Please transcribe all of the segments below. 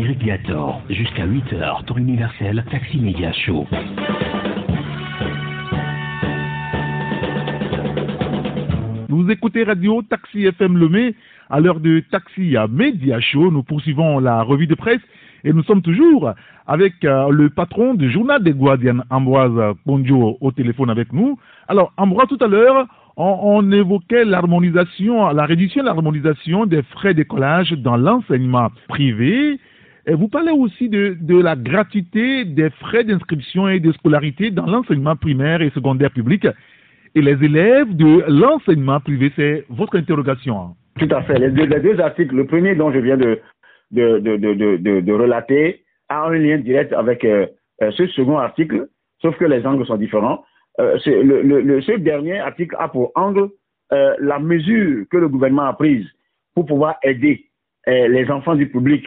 Jusqu'à 8h, tour universel, Taxi Média Show. Vous écoutez Radio Taxi FM Lemay. À l'heure de Taxi à Média Show, nous poursuivons la revue de presse et nous sommes toujours avec euh, le patron du journal des Guardians, Ambroise Ponjo, au téléphone avec nous. Alors, Ambroise, tout à l'heure, on, on évoquait l'harmonisation, la réduction de l'harmonisation des frais d'écolage dans l'enseignement privé. Vous parlez aussi de, la gratuité des frais d'inscription et de scolarité dans l'enseignement primaire et secondaire public. Et les élèves de l'enseignement privé, c'est votre interrogation. hein. Tout à fait. Les deux, les deux articles, le premier dont je viens de, relater, a un lien direct avec euh, euh, ce second article, sauf que les angles sont différents. Euh, ce dernier article a pour angle la mesure que le gouvernement a prise pour pouvoir aider les enfants du public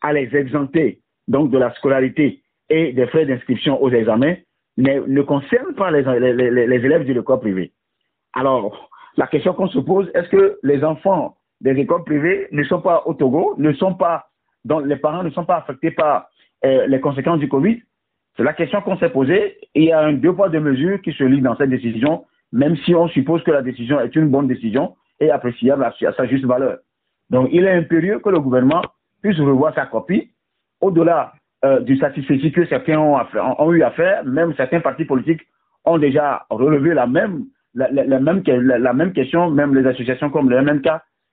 à les exempter donc de la scolarité et des frais d'inscription aux examens ne, ne concerne pas les, élèves de l'école privée. Alors, la question qu'on se pose, est-ce que les enfants des écoles privées ne sont pas au Togo, ne sont pas, dont les parents ne sont pas affectés par euh, les conséquences du Covid? C'est la question qu'on s'est posée. Il y a un deux poids, deux mesures qui se lient dans cette décision, même si on suppose que la décision est une bonne décision et appréciable à sa juste valeur. Donc, il est impérieux que le gouvernement puisse revoir sa copie au-delà euh, du satisfait que certains ont, eu à faire, même certains partis politiques ont déjà relevé la même, la, même, la, même question, même les associations comme le MNK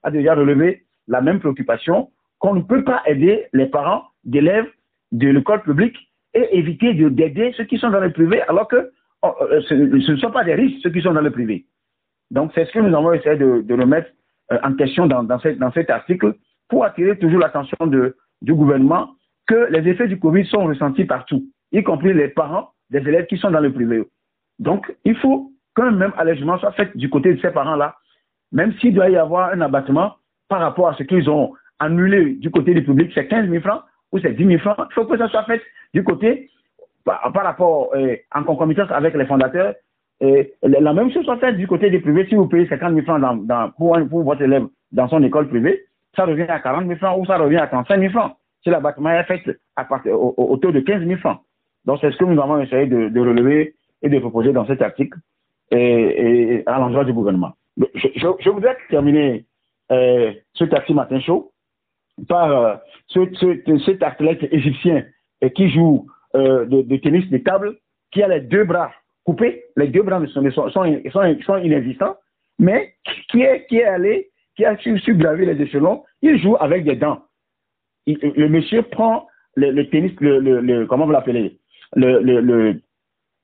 a déjà relevé la même préoccupation qu'on ne peut pas aider les parents d'élèves de l'école publique et éviter de- d'aider ceux qui sont dans le privé alors que oh, euh, ce, ne sont pas des riches ceux qui sont dans le privé. Donc c'est ce que nous avons essayé de, remettre euh, en question dans, dans cet article pour attirer toujours l'attention du gouvernement que les effets du Covid sont ressentis partout, y compris les parents des élèves qui sont dans le privé. Donc, il faut qu'un même allègement soit fait du côté de ces parents-là, même s'il doit y avoir un abattement par rapport à ce qu'ils ont annulé du côté du public, c'est 15 000 francs ou c'est 10 000 francs, il faut que ça soit fait du côté, par, rapport, euh, en concomitance avec les fondateurs, et la même chose soit faite du côté des privés. Si vous payez 50 000 francs pour votre élève dans son école privée, ça revient à 40 000 francs ou ça revient à 35 000 francs. Si l'abattement est fait à au, au- au taux de 15 000 francs. Donc, c'est ce que nous avons essayé de, relever et de proposer dans cet article à l'endroit du gouvernement. Je, voudrais terminer euh, ce taxi matin chaud par euh, ce, ce- cet athlète égyptien qui joue euh, de, tennis de table, qui a les deux bras coupés, les deux bras sont, sont, sont, sont inexistants, mais qui est, qui est allé, qui a su, su les échelons, il joue avec des dents. Le monsieur prend le, tennis, le, comment vous l'appelez, le,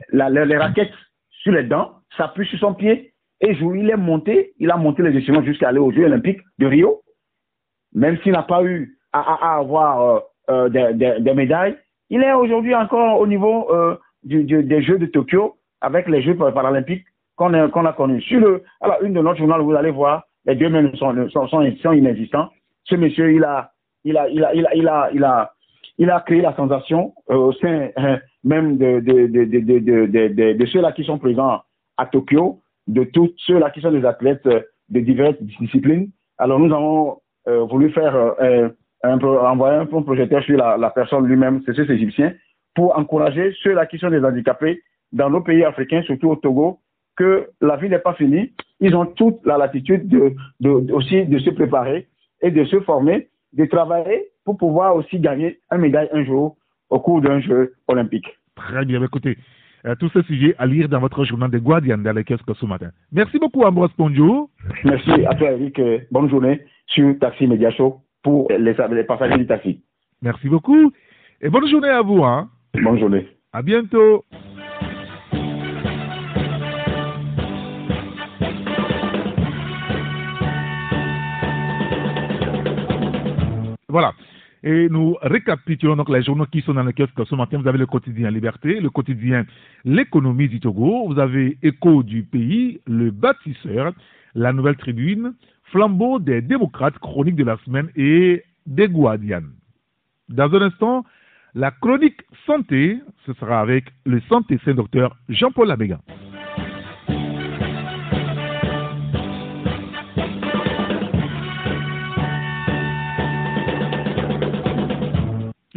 la, les raquettes sur les dents, s'appuie sur son pied et joue. Il est monté, il a monté les échelons jusqu'à aller aux Jeux Olympiques de Rio, même s'il n'a pas eu à, avoir euh, euh, des, médailles. Il est aujourd'hui encore au niveau euh, des Jeux de Tokyo avec les Jeux paralympiques qu'on a, qu'on a connus. Sur le, alors, une de notre journal, vous allez voir, les deux mêmes sont, sont, sont, sont inexistants. Ce monsieur, il a, il a, il a, il a, il a, il a, il a créé la sensation euh, au sein euh, même de, de, de, de, ceux-là qui sont présents à Tokyo, de tous ceux-là qui sont des athlètes euh, de diverses disciplines. Alors nous avons euh, voulu faire euh, un, envoyer un projecteur sur la, la personne lui-même, c'est ces Égyptiens, pour encourager ceux-là qui sont des handicapés dans nos pays africains, surtout au Togo, que la vie n'est pas finie. Ils ont toute la latitude de, de- aussi de se préparer et de se former, de travailler pour pouvoir aussi gagner un médaille un jour au cours d'un jeu olympique. Très bien, écoutez, euh, tous ces sujets à lire dans votre journal des Guardians dans les kiosques ce matin. Merci beaucoup, Ambroise Ponjo. Merci à toi, Eric. Euh, Bonne journée sur Taxi Media Show pour les, les passagers du taxi. Merci beaucoup. Et bonne journée à vous. Hein. Bonne journée. À bientôt. Voilà. Et nous récapitulons donc les journaux qui sont dans le kiosque ce matin. Vous avez le quotidien Liberté, le quotidien L'économie du Togo, vous avez Écho du pays, le bâtisseur, la nouvelle tribune, flambeau des démocrates, chronique de la semaine et des Guardians. Dans un instant, la chronique santé, ce sera avec le santé saint docteur Jean-Paul Labéga.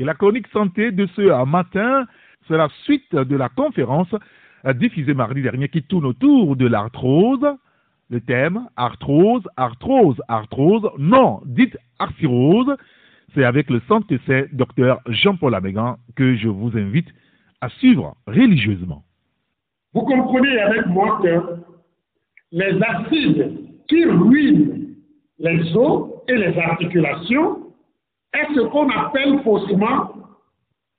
La chronique santé de ce matin, c'est la suite de la conférence euh, diffusée mardi dernier qui tourne autour de l'arthrose. Le thème arthrose, arthrose, arthrose, non, dites arthrose. C'est avec le centre essai docteur Jean-Paul Amégan que je vous invite à suivre religieusement. Vous comprenez avec moi que les acides qui ruinent les os et les articulations est ce qu'on appelle faussement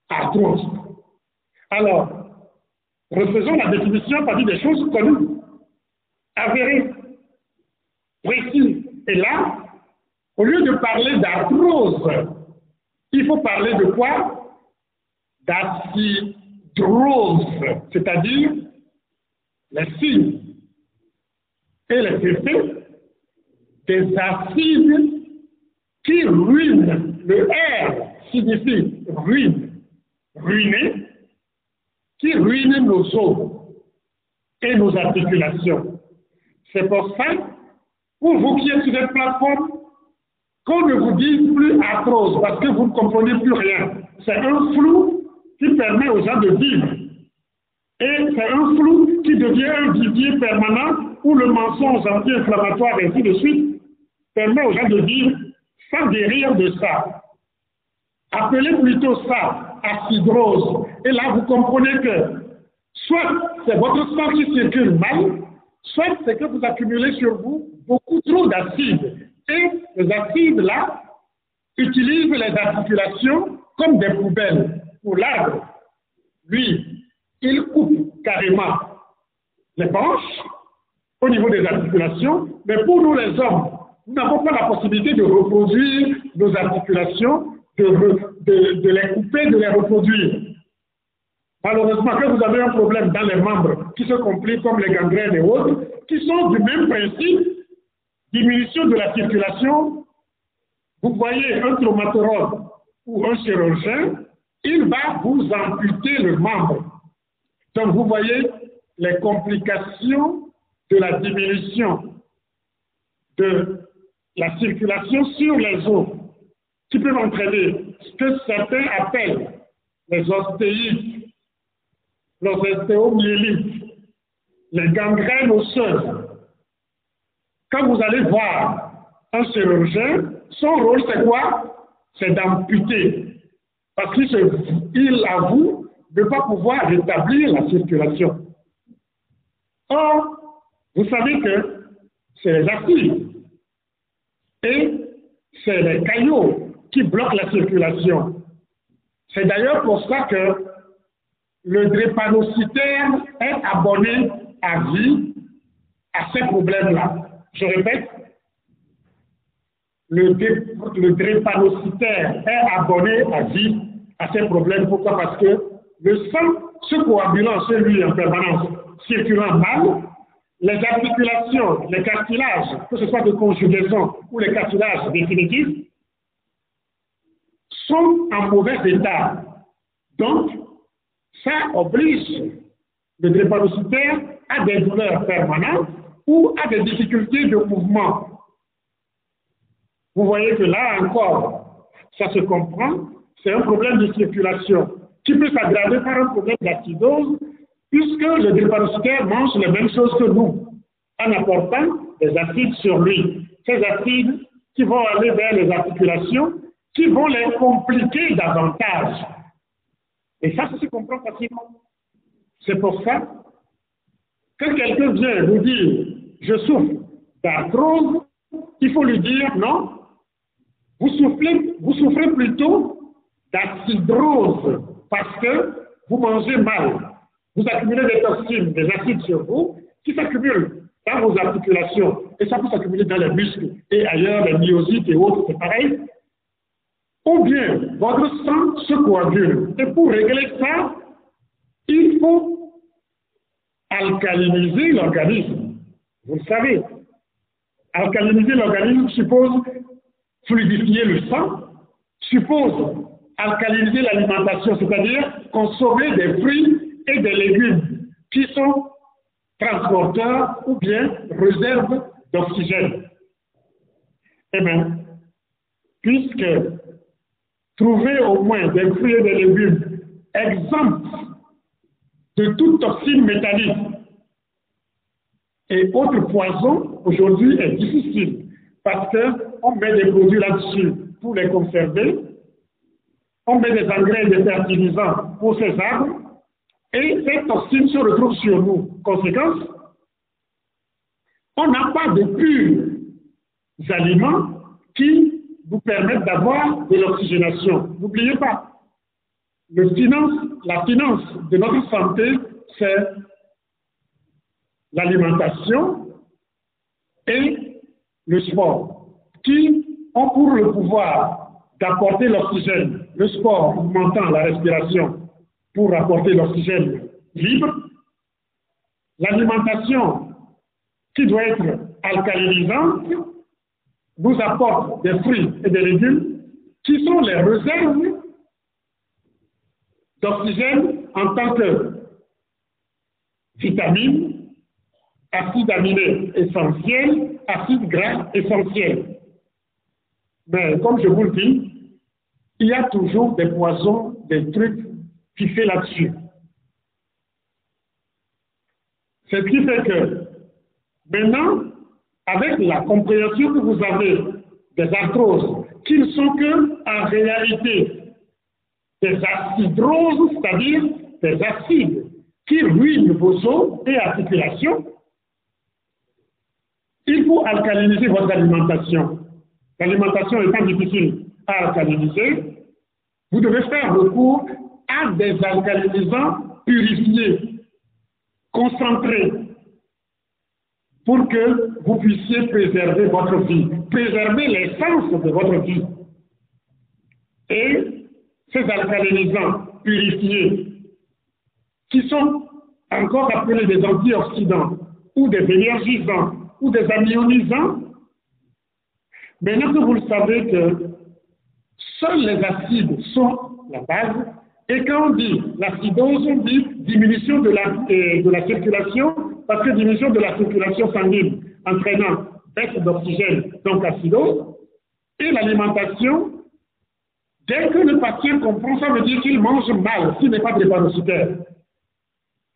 arthrose? Alors, refaisons la définition partir des choses connues, avérées, précises. Et là, au lieu de parler d'arthrose, il faut parler de quoi? D'acidrose, c'est-à-dire les signes et les effets des acides qui ruinent. Le R signifie ruine, ruiner, qui ruinent nos os et nos articulations. C'est pour ça, pour vous qui êtes sur cette plateforme, qu'on ne vous dise plus atroce parce que vous ne comprenez plus rien. C'est un flou qui permet aux gens de vivre. Et c'est un flou qui devient un vivier permanent où le mensonge anti-inflammatoire et ainsi de suite permet aux gens de vivre sans guérir de ça. Appelez plutôt ça acidrose. Et là, vous comprenez que soit c'est votre sang qui circule mal, soit c'est que vous accumulez sur vous beaucoup trop d'acide. Et les acides là utilisent les articulations comme des poubelles. Pour l'arbre, lui, il coupe carrément les branches au niveau des articulations, mais pour nous les hommes, nous n'avons pas la possibilité de reproduire nos articulations, de, les couper, de les reproduire. Malheureusement, quand vous avez un problème dans les membres qui se compliquent comme les gangrènes et autres, qui sont du même principe, diminution de la circulation, vous voyez un traumatologue ou un chirurgien, il va vous amputer le membre. Donc vous voyez les complications de la diminution de la circulation sur les os qui peuvent entraîner ce que certains appellent les ostéites, les ostéomyélites, les gangrènes osseuses. Quand vous allez voir un chirurgien, son rôle c'est quoi? C'est d'amputer. Parce qu'il avoue ne pas pouvoir rétablir la circulation. Or, vous savez que c'est les acides et c'est les cailloux qui bloquent la circulation. C'est d'ailleurs pour ça que le drépanocytaire est abonné à vie à ces problèmes-là. Je répète, le, le drépanocytaire est abonné à vie à ces problèmes. Pourquoi? Parce que le sang se coagulant chez lui en permanence, circulant mal, les articulations, les cartilages, que ce soit de conjugaison ou les cartilages définitifs, sont en mauvais état. Donc, ça oblige le drépanocytaire à des douleurs permanentes ou à des difficultés de mouvement. Vous voyez que là encore, ça se comprend, c'est un problème de circulation qui peut s'aggraver par un problème d'acidose puisque le drépanocytaire mange les mêmes choses que nous, en apportant des acides sur lui. Ces acides qui vont aller vers les articulations, qui vont les compliquer davantage. Et ça, ça se comprend facilement. C'est pour ça que quelqu'un vient vous dire, je souffre d'arthrose, il faut lui dire, non, vous souffrez, vous souffrez plutôt d'acidrose parce que vous mangez mal vous accumulez des toxines, des acides sur vous, qui s'accumulent dans vos articulations, et ça peut s'accumuler dans les muscles et ailleurs, les myosites et autres, c'est pareil. Ou bien, votre sang se coagule. Et pour régler ça, il faut alcaliniser l'organisme. Vous le savez. Alcaliniser l'organisme suppose fluidifier le sang, suppose alcaliniser l'alimentation, c'est-à-dire consommer des fruits et des légumes qui sont transporteurs ou bien réserves d'oxygène. Eh bien, puisque trouver au moins des fruits et des légumes exempts de toute toxine métallique et autres poisons aujourd'hui est difficile parce qu'on met des produits là-dessus pour les conserver, on met des engrais et des fertilisants pour ces arbres et ces toxines se retrouvent sur nous. Conséquence, on n'a pas de purs aliments qui vous permettent d'avoir de l'oxygénation. N'oubliez pas, le la finance de notre santé, c'est l'alimentation et le sport, qui ont pour le pouvoir d'apporter l'oxygène, le sport augmentant la respiration pour apporter l'oxygène libre, l'alimentation qui doit être alcalinisante nous apporte des fruits et des légumes qui sont les réserves d'oxygène en tant que vitamines, acides aminés essentiels, acides gras essentiels. Mais comme je vous le dis, il y a toujours des poisons, des trucs fait là-dessus. C'est ce qui fait que maintenant, avec la compréhension que vous avez des arthroses, qui ne sont que en réalité des acidroses, c'est-à-dire des acides qui ruinent vos os et articulations, il faut alcaliniser votre alimentation. L'alimentation étant difficile à alcaliniser, vous devez faire recours à des alcalinisants purifiés, concentrés, pour que vous puissiez préserver votre vie, préserver l'essence de votre vie. Et ces alcalinisants purifiés, qui sont encore appelés des antioxydants, ou des énergisants, ou des amionisants, maintenant que vous le savez que seuls les acides sont la base, et quand on dit l'acidose, on dit diminution de la, euh, de la circulation, parce que diminution de la circulation sanguine entraînant baisse d'oxygène, donc acidose, et l'alimentation, dès que le patient comprend, ça veut dire qu'il mange mal, s'il n'est pas drépanocytaire.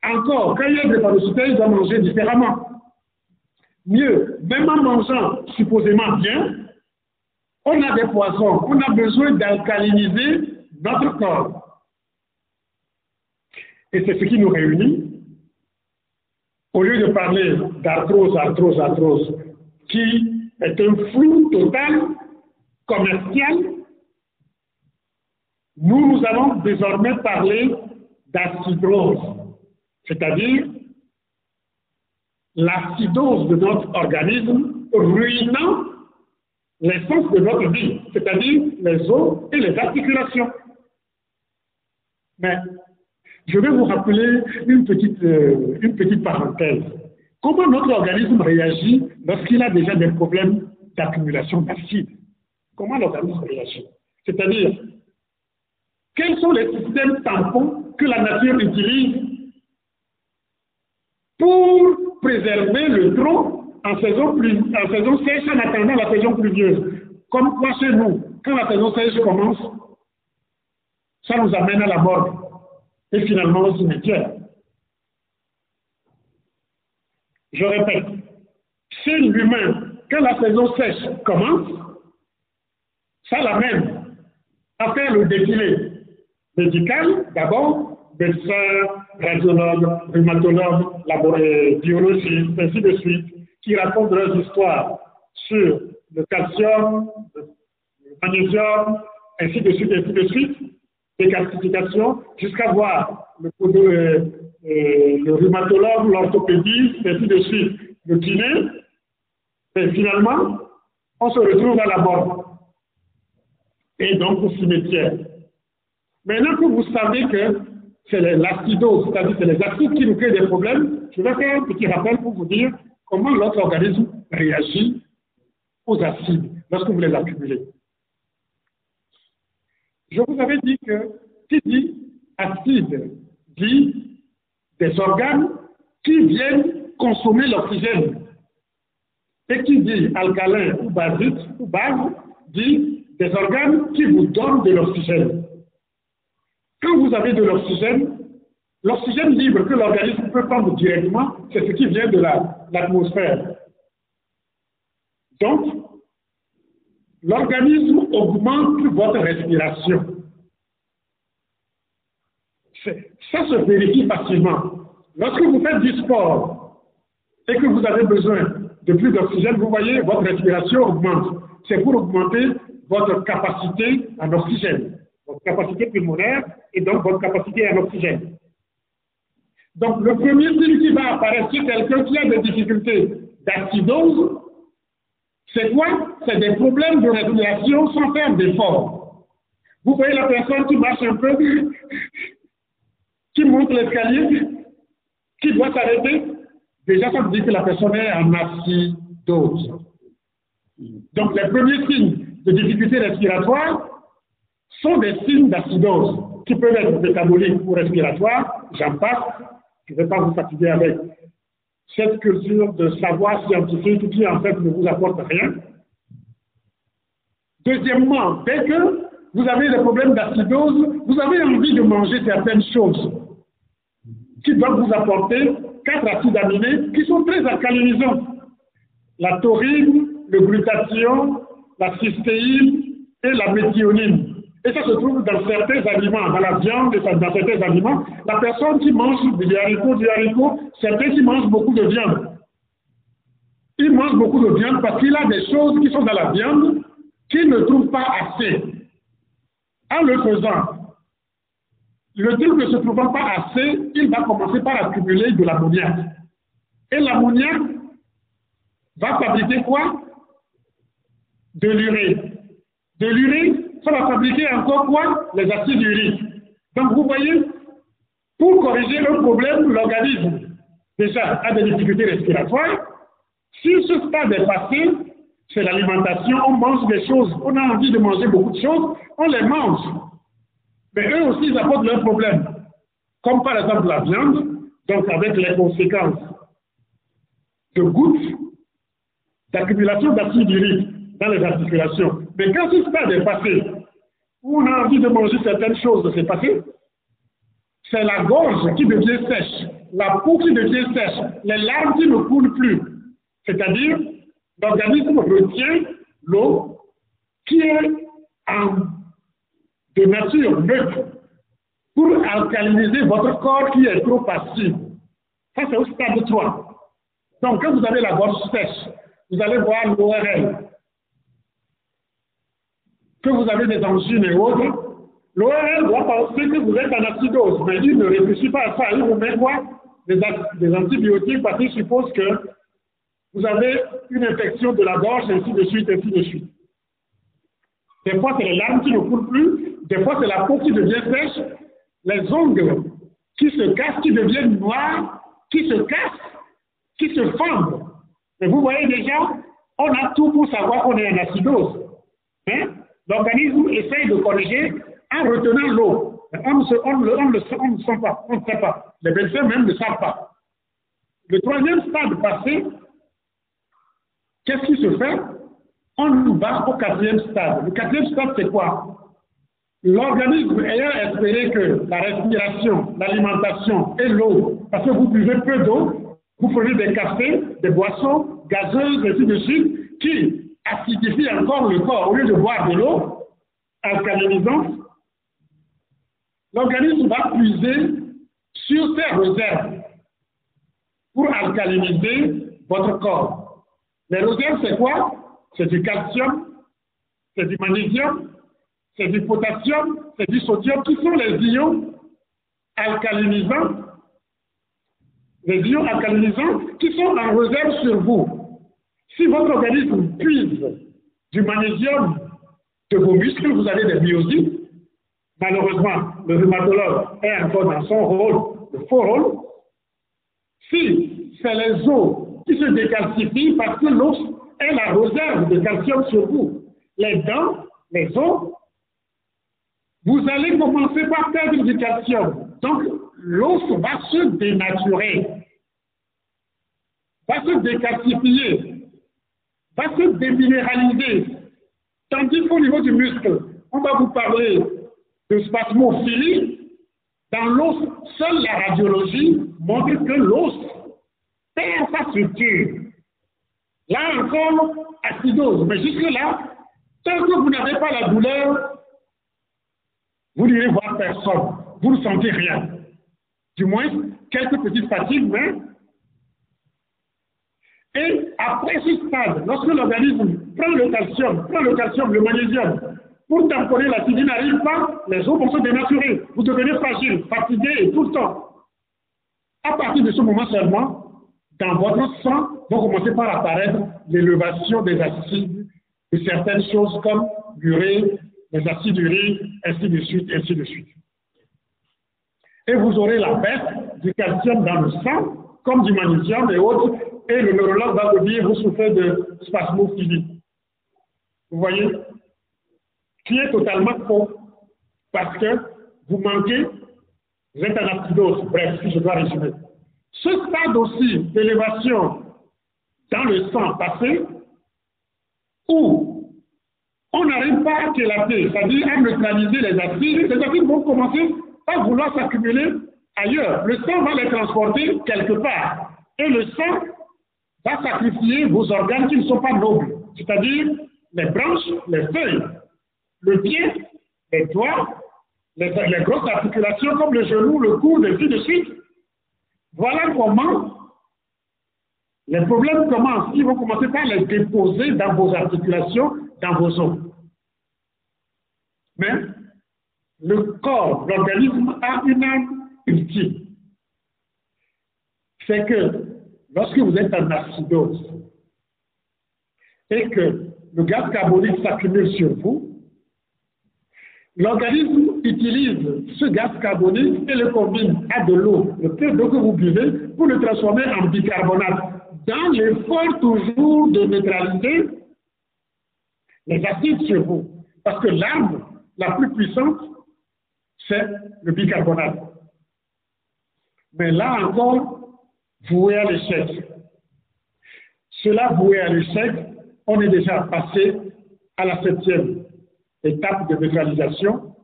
Encore, quand il est drépanocytaire, il doit manger différemment. Mieux, même en mangeant supposément bien, on a des poisons, on a besoin d'alcaliniser notre corps. Et c'est ce qui nous réunit. Au lieu de parler d'arthrose, arthrose, arthrose, qui est un flou total commercial, nous, nous allons désormais parler d'acidose, c'est-à-dire l'acidose de notre organisme ruinant l'essence de notre vie, c'est-à-dire les os et les articulations. Mais je vais vous rappeler une petite, euh, une petite parenthèse. Comment notre organisme réagit lorsqu'il a déjà des problèmes d'accumulation d'acide? Comment l'organisme réagit? C'est-à-dire, quels sont les systèmes tampons que la nature utilise pour préserver le tronc en saison, en saison sèche en attendant la saison pluvieuse? Comme quoi chez nous, quand la saison sèche commence, ça nous amène à la mort et finalement au cimetière. Je répète, chez l'humain, quand la saison sèche commence, ça l'amène à faire le défilé médical, d'abord, médecins, radiologues, rhumatologues, biologistes, ainsi de suite, qui racontent leurs histoires sur le calcium, le magnésium, ainsi de suite, ainsi de suite, des jusqu'à voir le, euh, euh, le rhumatologue, l'orthopédiste, ainsi de suite, le kiné. Et finalement, on se retrouve à la mort. Et donc au cimetière. Maintenant que vous savez que c'est l'acidose, c'est-à-dire c'est les acides qui nous créent des problèmes, je vais faire un petit rappel pour vous dire comment notre organisme réagit aux acides lorsque vous les accumulez. Je vous avais dit que qui dit acide dit des organes qui viennent consommer l'oxygène. Et qui dit alcalin ou basique ou base dit des organes qui vous donnent de l'oxygène. Quand vous avez de l'oxygène, l'oxygène libre que l'organisme peut prendre directement, c'est ce qui vient de l'atmosphère. Donc, l'organisme augmente votre respiration. Ça se vérifie facilement. Lorsque vous faites du sport et que vous avez besoin de plus d'oxygène, vous voyez, votre respiration augmente. C'est pour augmenter votre capacité en oxygène, votre capacité pulmonaire et donc votre capacité en oxygène. Donc, le premier signe qui va apparaître chez quelqu'un qui a des difficultés d'acidose, c'est quoi? C'est des problèmes de respiration sans faire d'effort. Vous voyez la personne qui marche un peu, qui monte l'escalier, qui doit s'arrêter. Déjà, ça veut dire que la personne est en acidose. Donc, les premiers signes de difficulté respiratoire sont des signes d'acidose qui peuvent être métaboliques ou respiratoires. J'en passe. Je ne vais pas vous fatiguer avec cette culture de savoir scientifique qui en fait ne vous apporte rien. Deuxièmement, dès que vous avez des problèmes d'acidose, vous avez envie de manger certaines choses qui doivent vous apporter quatre acides aminés qui sont très alcalinisants. La taurine, le glutathion, la cystéine et la méthionine. Et ça se trouve dans certains aliments, dans la viande dans certains aliments. La personne qui mange du haricot, du haricot, certains qui mangent beaucoup de viande. Il mange beaucoup de viande parce qu'il a des choses qui sont dans la viande qu'il ne trouve pas assez. En le faisant, le truc ne se trouvant pas assez, il va commencer par accumuler de l'ammoniac. Et l'ammoniac va fabriquer quoi? De l'urée. De l'urée, ça va fabriquer encore quoi Les acides uriques. Donc vous voyez, pour corriger un problème, l'organisme déjà a des difficultés respiratoires. Si ce stade est passé, c'est l'alimentation, on mange des choses, on a envie de manger beaucoup de choses, on les mange. Mais eux aussi, ils apportent leurs problèmes. Comme par exemple la viande, donc avec les conséquences de gouttes, d'accumulation d'acide urique dans les articulations. Mais quand ce stade est passé, où on a envie de manger certaines choses, c'est passé, c'est la gorge qui devient sèche, la peau qui devient sèche, les larmes qui ne coulent plus. C'est-à-dire, l'organisme retient l'eau qui est de nature neutre pour alcaliniser votre corps qui est trop passif. Ça, c'est au stade 3. Donc, quand vous avez la gorge sèche, vous allez voir l'ORL, que vous avez des angines et autres, l'ORL doit penser que vous êtes en acidose, mais il ne réfléchit pas à ça. Il vous met des, antibiotiques parce qu'il suppose que vous avez une infection de la gorge, ainsi de suite, ainsi de suite. Des fois, c'est les larmes qui ne coulent plus, des fois, c'est la peau qui devient sèche, les ongles qui se cassent, qui deviennent noirs, qui se cassent, qui se fendent. Et vous voyez déjà, on a tout pour savoir qu'on est en acidose. Hein? L'organisme essaye de corriger en retenant l'eau. On, ne sent pas, on ne sait pas. Les médecins même ne savent pas. Le troisième stade passé, qu'est-ce qui se fait? On va au quatrième stade. Le quatrième stade, c'est quoi? L'organisme ayant espéré que la respiration, l'alimentation et l'eau, parce que vous buvez peu d'eau, vous prenez des cafés, des boissons gazeuses, et ainsi de suite, qui acidifient encore le corps au lieu de boire de l'eau alcalinisante, l'organisme va puiser sur ses réserves pour alcaliniser votre corps. Les réserves, c'est quoi? C'est du calcium, c'est du magnésium, c'est du potassium, c'est du sodium, qui sont les ions alcalinisants, les ions alcalinisants qui sont en réserve sur vous. Si votre organisme puise du magnésium de vos muscles, vous avez des myosites. Malheureusement, le rhumatologue est encore dans son rôle, le faux rôle. Si c'est les os qui se décalcifient parce que l'os est la réserve de calcium sur vous, les dents, les os, vous allez commencer par perdre du calcium. Donc, l'os va se dénaturer, va se décalcifier, va se déminéraliser. Tandis qu'au niveau du muscle, on va vous parler de spasmophilie. Dans l'os, seule la radiologie montre que l'os perd sa structure. Là encore, acidose. Mais jusque-là, tant que vous n'avez pas la douleur, vous n'irez voir personne. Vous ne sentez rien. Du moins, quelques petites fatigues, mais. Et après ce stade, lorsque l'organisme prend le calcium, prend le calcium, le magnésium, pour tamponner l'acide n'arrive pas, les os vont se dénaturer. Vous devenez fragile, fatigué et tout le temps. À partir de ce moment seulement, dans votre sang vont commencer par apparaître l'élévation des acides de certaines choses comme l'urée, les acides uriques, ainsi de suite, ainsi de suite. Et vous aurez la baisse du calcium dans le sang, comme du magnésium et autres, et le neurologue va vous dire, vous souffrez de spasmophilie. Vous voyez? Qui est totalement faux, parce que vous manquez, vous êtes en acidose, bref, si je dois résumer. Ce stade aussi d'élévation dans le sang passé, où on n'arrive pas à kélater, c'est-à-dire à neutraliser les acides, les acides vont commencer à vouloir s'accumuler ailleurs. Le sang va les transporter quelque part. Et le sang va sacrifier vos organes qui ne sont pas nobles, c'est-à-dire les branches, les feuilles, le pied, les doigts, les, grosses articulations comme le genou, le cou, et ainsi de suite. Voilà comment les problèmes commencent. Ils vont commencer par les déposer dans vos articulations, dans vos os. Mais le corps, l'organisme a une âme ultime. C'est que lorsque vous êtes en acidose et que le gaz carbonique s'accumule sur vous, L'organisme utilise ce gaz carbonique et le combine à de l'eau, le peu d'eau que vous buvez, pour le transformer en bicarbonate, dans l'effort toujours de neutraliser les acides sur vous. Parce que l'arme la plus puissante, c'est le bicarbonate. Mais là encore, voué à l'échec. Cela voué à l'échec, on est déjà passé à la septième étape de neutralisation.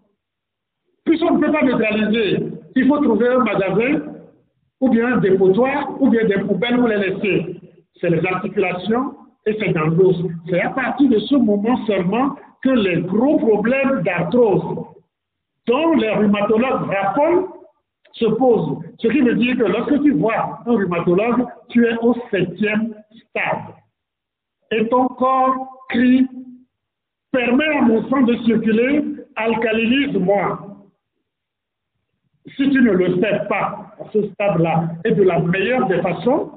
Puisqu'on ne peut pas neutraliser, il faut trouver un magasin, ou bien un dépotoir, ou bien des poubelles où les laisser. C'est les articulations et c'est dans l'os. C'est à partir de ce moment seulement que les gros problèmes d'arthrose dont les rhumatologues raffolent se posent. Ce qui veut dire que lorsque tu vois un rhumatologue, tu es au septième stade. Et ton corps crie permet à mon sang de circuler, alcalinise-moi. Si tu ne le sais pas à ce stade-là et de la meilleure des façons,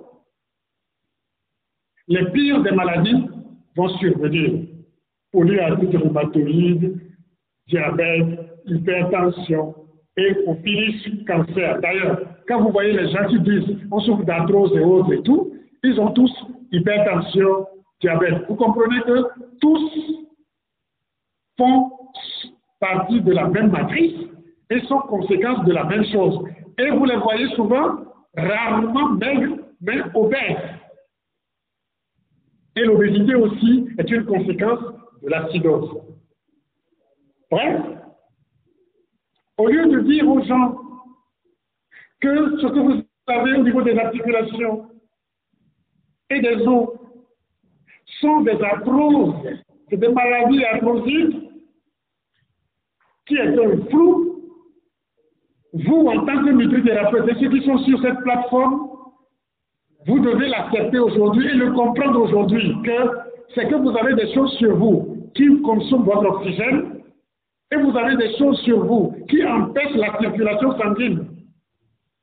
les pires des maladies vont survenir. Polyarthrite rhumatoïde, diabète, hypertension et au finish cancer. D'ailleurs, quand vous voyez les gens qui disent on souffre d'arthrose et autres et tout, ils ont tous hypertension, diabète. Vous comprenez que tous font partie de la même matrice et sont conséquences de la même chose. Et vous les voyez souvent rarement maigres, mais obèses. Et l'obésité aussi est une conséquence de l'acidose. Bref, au lieu de dire aux gens que ce que vous avez au niveau des articulations et des os sont des arthroses, des maladies arthrosiques, qui est un flou, vous, en tant que nutrithérapeute, et ceux qui sont sur cette plateforme, vous devez l'accepter aujourd'hui et le comprendre aujourd'hui, que c'est que vous avez des choses sur vous qui consomment votre oxygène et vous avez des choses sur vous qui empêchent la circulation sanguine.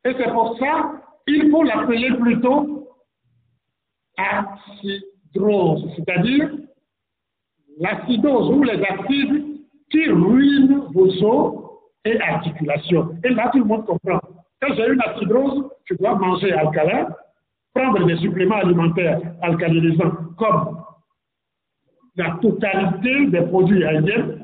Et c'est pour ça, il faut l'appeler plutôt acidrose, c'est-à-dire l'acidose ou les acides qui ruine vos os et articulations. Et là, tout le monde comprend. Quand j'ai une acidose, je dois manger alcalin, prendre des suppléments alimentaires alcalinisants comme la totalité des produits aériens.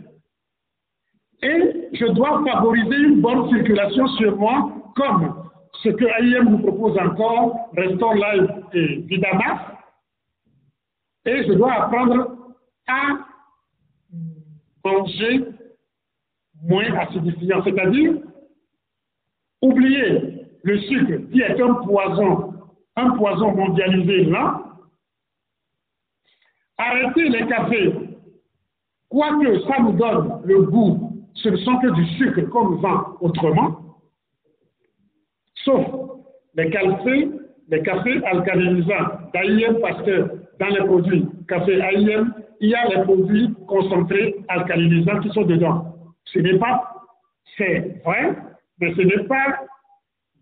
Et je dois favoriser une bonne circulation sur moi, comme ce que AIM nous propose encore, Restore Life et Vidamax. Et je dois apprendre à manger moins acidifiant, c'est-à-dire oublier le sucre qui est un poison, un poison mondialisé là, arrêter les cafés, quoique ça nous donne le goût, ce ne sont que du sucre qu'on vend autrement, sauf les cafés, les cafés alcalinisants d'AIM parce que dans les produits café AIM, il y a les produits concentrés alcalinisants qui sont dedans. Ce n'est pas, c'est vrai, mais ce n'est pas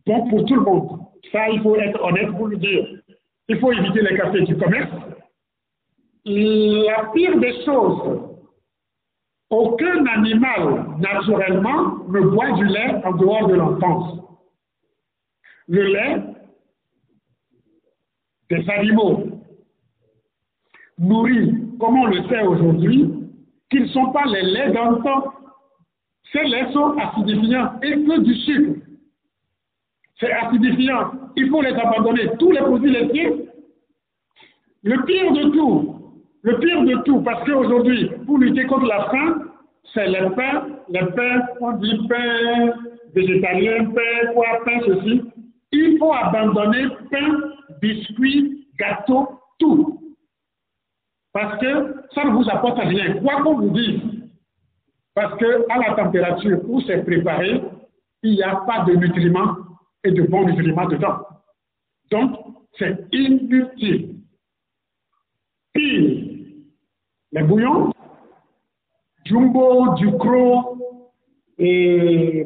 bon pour tout le monde. Ça, il faut être honnête pour le dire. Il faut éviter les cafés du commerce. La pire des choses, aucun animal, naturellement, ne boit du lait en dehors de l'enfance. Le lait des animaux nourris, comme on le sait aujourd'hui, qu'ils ne sont pas les laits d'enfant. Ces laits sont acidifiants et que du sucre. C'est acidifiant. Il faut les abandonner. Tous les produits laitiers. Le pire de tout, le pire de tout, parce qu'aujourd'hui, pour lutter contre la faim, c'est le pain, le pain, on dit pain végétalien, pain, quoi, pain, ceci. Il faut abandonner pain, biscuits, gâteaux, tout. Parce que ça ne vous apporte rien, quoi qu'on vous dise. Parce que à la température où c'est préparé, il n'y a pas de nutriments et de bons nutriments dedans. Donc, c'est inutile. Pire, les bouillons, jumbo, ducro, et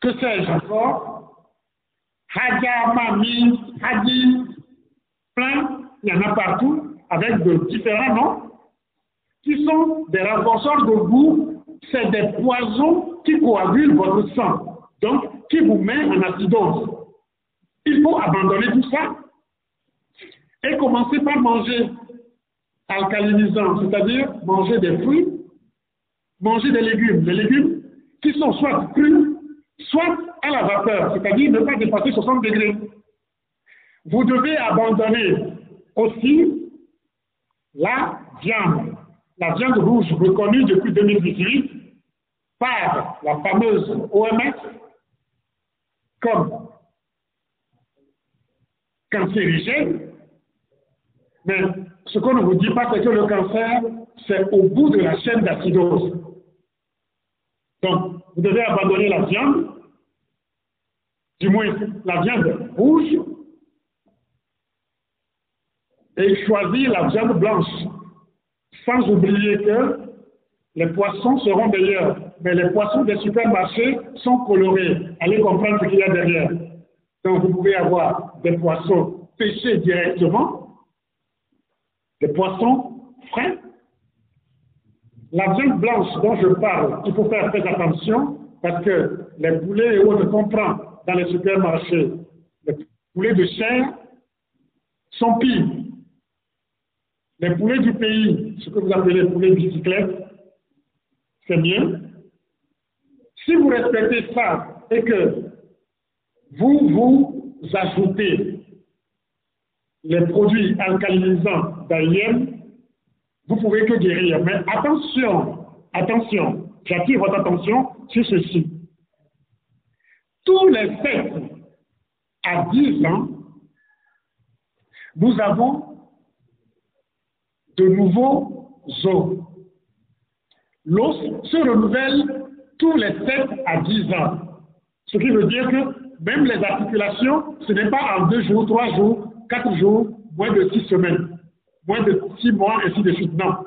que sais-je encore, hadja, mami, hadi, plein, il y en a partout, avec de différents noms, qui sont des renforceurs de goût, c'est des poisons qui coagulent votre sang, donc qui vous met en acidose. Il faut abandonner tout ça et commencer par manger alcalinisant, c'est-à-dire manger des fruits, manger des légumes. Les légumes qui sont soit crus, soit à la vapeur, c'est-à-dire ne pas dépasser 60 degrés. Vous devez abandonner aussi la viande, la viande rouge reconnue depuis 2018 par la fameuse OMS comme cancérigène, mais ce qu'on ne vous dit pas, c'est que le cancer, c'est au bout de la chaîne d'acidose. Donc, vous devez abandonner la viande, du moins la viande rouge, et choisir la viande blanche, sans oublier que les poissons seront meilleurs, mais les poissons des supermarchés sont colorés. Allez comprendre ce qu'il y a derrière. Donc, vous pouvez avoir des poissons pêchés directement, des poissons frais. La viande blanche dont je parle, il faut faire très attention parce que les poulets et autres qu'on prend dans les supermarchés, les poulets de chair, sont pires. Les poulets du pays, ce que vous appelez les poulets bicyclettes, c'est bien. Si vous respectez ça et que vous vous ajoutez les produits alcalinisants d'AIM, vous pouvez que guérir. Mais attention, attention, j'attire votre attention sur ceci. Tous les 7 à 10 ans, nous avons de nouveaux os. L'os se renouvelle tous les 7 à 10 ans. Ce qui veut dire que même les articulations, ce n'est pas en deux jours, trois jours, quatre jours, moins de six semaines, moins de six mois, ainsi de suite. Non.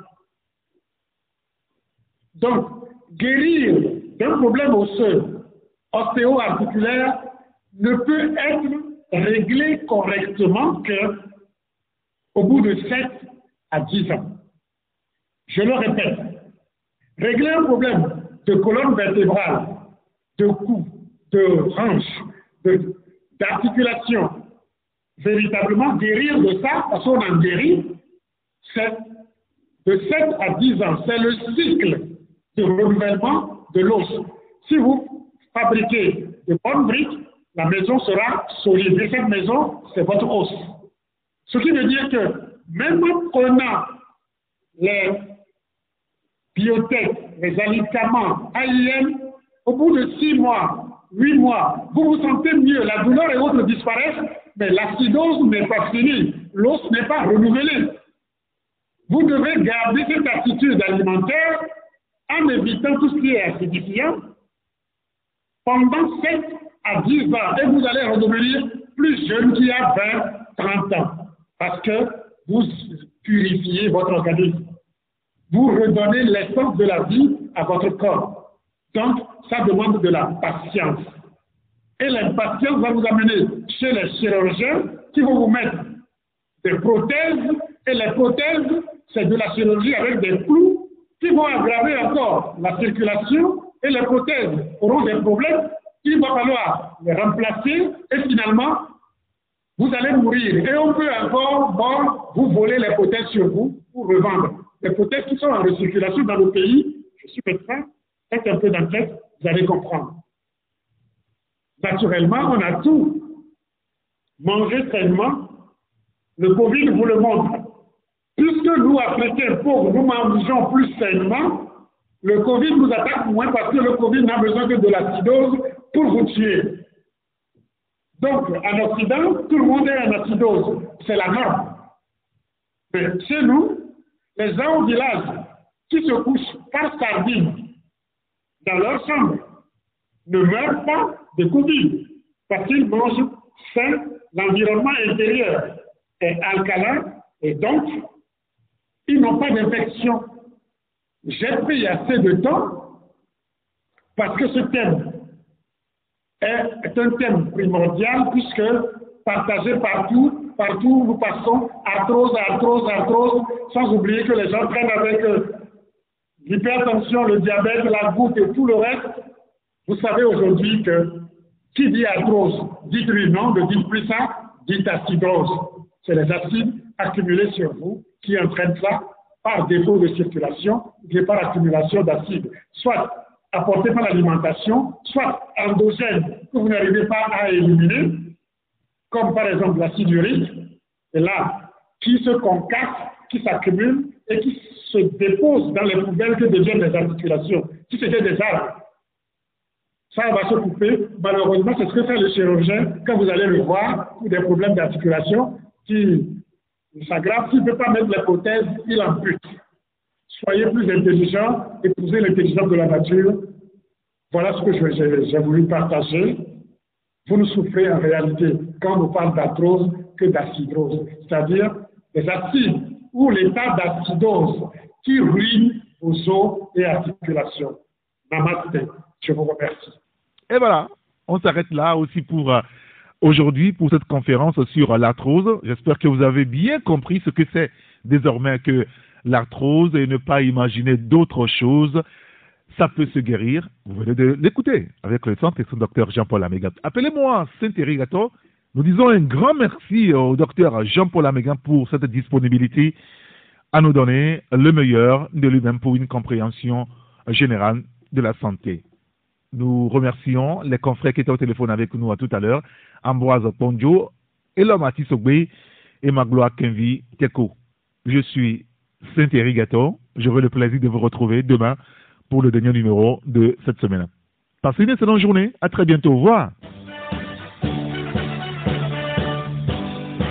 Donc, guérir d'un problème osseux, ostéo-articulaire, ne peut être réglé correctement que au bout de 7 à 10 ans. Je le répète, régler un problème de colonne vertébrale, de cou, de hanche, d'articulation, véritablement guérir de ça, parce qu'on en guérit, c'est de 7 à 10 ans. C'est le cycle de renouvellement de l'os. Si vous fabriquez de bonnes briques, la maison sera solide. Et cette maison, c'est votre os. Ce qui veut dire que même en prenant les biotech, les médicaments, AIM, au bout de six mois, huit mois, vous vous sentez mieux, la douleur et autres disparaissent, mais l'acidose n'est pas finie, l'os n'est pas renouvelé. Vous devez garder cette attitude alimentaire en évitant tout ce qui est acidifiant pendant 7 à 10 ans et vous allez redevenir plus jeune qu'il y a 20, 30 ans parce que vous purifiez votre organisme. Vous redonnez l'essence de la vie à votre corps. Donc, ça demande de la patience. Et l'impatience va vous amener chez les chirurgiens qui vont vous mettre des prothèses. Et les prothèses, c'est de la chirurgie avec des clous qui vont aggraver encore la circulation. Et les prothèses auront des problèmes. Il va falloir les remplacer. Et finalement, vous allez mourir. Et on peut encore vous voler les prothèses sur vous pour revendre. Les prothèses qui sont en recirculation dans le pays, je suis médecin, faites un peu d'enquête, vous allez comprendre. Naturellement, on a tout. Manger sainement, le Covid vous le montre. Puisque nous, Africains pauvres, nous mangeons plus sainement, le Covid nous attaque moins parce que le Covid n'a besoin que de l'acidose pour vous tuer. Donc, en Occident, tout le monde est en acidose. C'est la norme. Mais chez nous, les gens au village qui se couchent par sardine dans leur chambre ne meurent pas de Covid parce qu'ils mangent sain, l'environnement intérieur est alcalin et donc ils n'ont pas d'infection. J'ai pris assez de temps parce que ce thème est un thème primordial puisque partagé partout, partout nous passons, arthrose, arthrose, arthrose, sans oublier que les gens prennent avec euh, l'hypertension, le diabète, la goutte et tout le reste. Vous savez aujourd'hui que qui dit arthrose, lui non, ne dites plus ça, dites acidose. C'est les acides accumulés sur vous qui entraînent ça par défaut de circulation et par accumulation d'acides. Soit apporté par l'alimentation, soit endogène que vous n'arrivez pas à éliminer, comme par exemple l'acide urique, et là, qui se concasse, qui s'accumule et qui se dépose dans les poubelles que deviennent les articulations. Si c'était des arbres, ça va se couper. Malheureusement, c'est ce que fait le chirurgien quand vous allez le voir pour des problèmes d'articulation qui s'aggravent. S'il ne peut pas mettre les prothèses, il ampute. Soyez plus intelligent, épousez l'intelligence de la nature. Voilà ce que j'ai voulu partager. Vous ne souffrez en réalité, quand on parle d'arthrose, que d'acidose, c'est-à-dire des acides ou l'état d'acidose qui ruine vos os et articulations. Namaste. Je vous remercie. Et voilà, on s'arrête là aussi pour euh, aujourd'hui, pour cette conférence sur l'arthrose. J'espère que vous avez bien compris ce que c'est désormais que l'arthrose et ne pas imaginer d'autres choses. Ça peut se guérir. Vous venez de l'écouter avec le centre et son docteur Jean-Paul Amégan. Appelez-moi Saint-Érigato. Nous disons un grand merci au docteur Jean-Paul Amégan pour cette disponibilité à nous donner le meilleur de lui-même pour une compréhension générale de la santé. Nous remercions les confrères qui étaient au téléphone avec nous à tout à l'heure, Ambroise Ponjo, Elomati Sogbe et Magloire Kenvi Teko. Je suis Saint-Thierry Gâteau. J'aurai le plaisir de vous retrouver demain pour le dernier numéro de cette semaine. Passez une excellente journée. À très bientôt. Au revoir.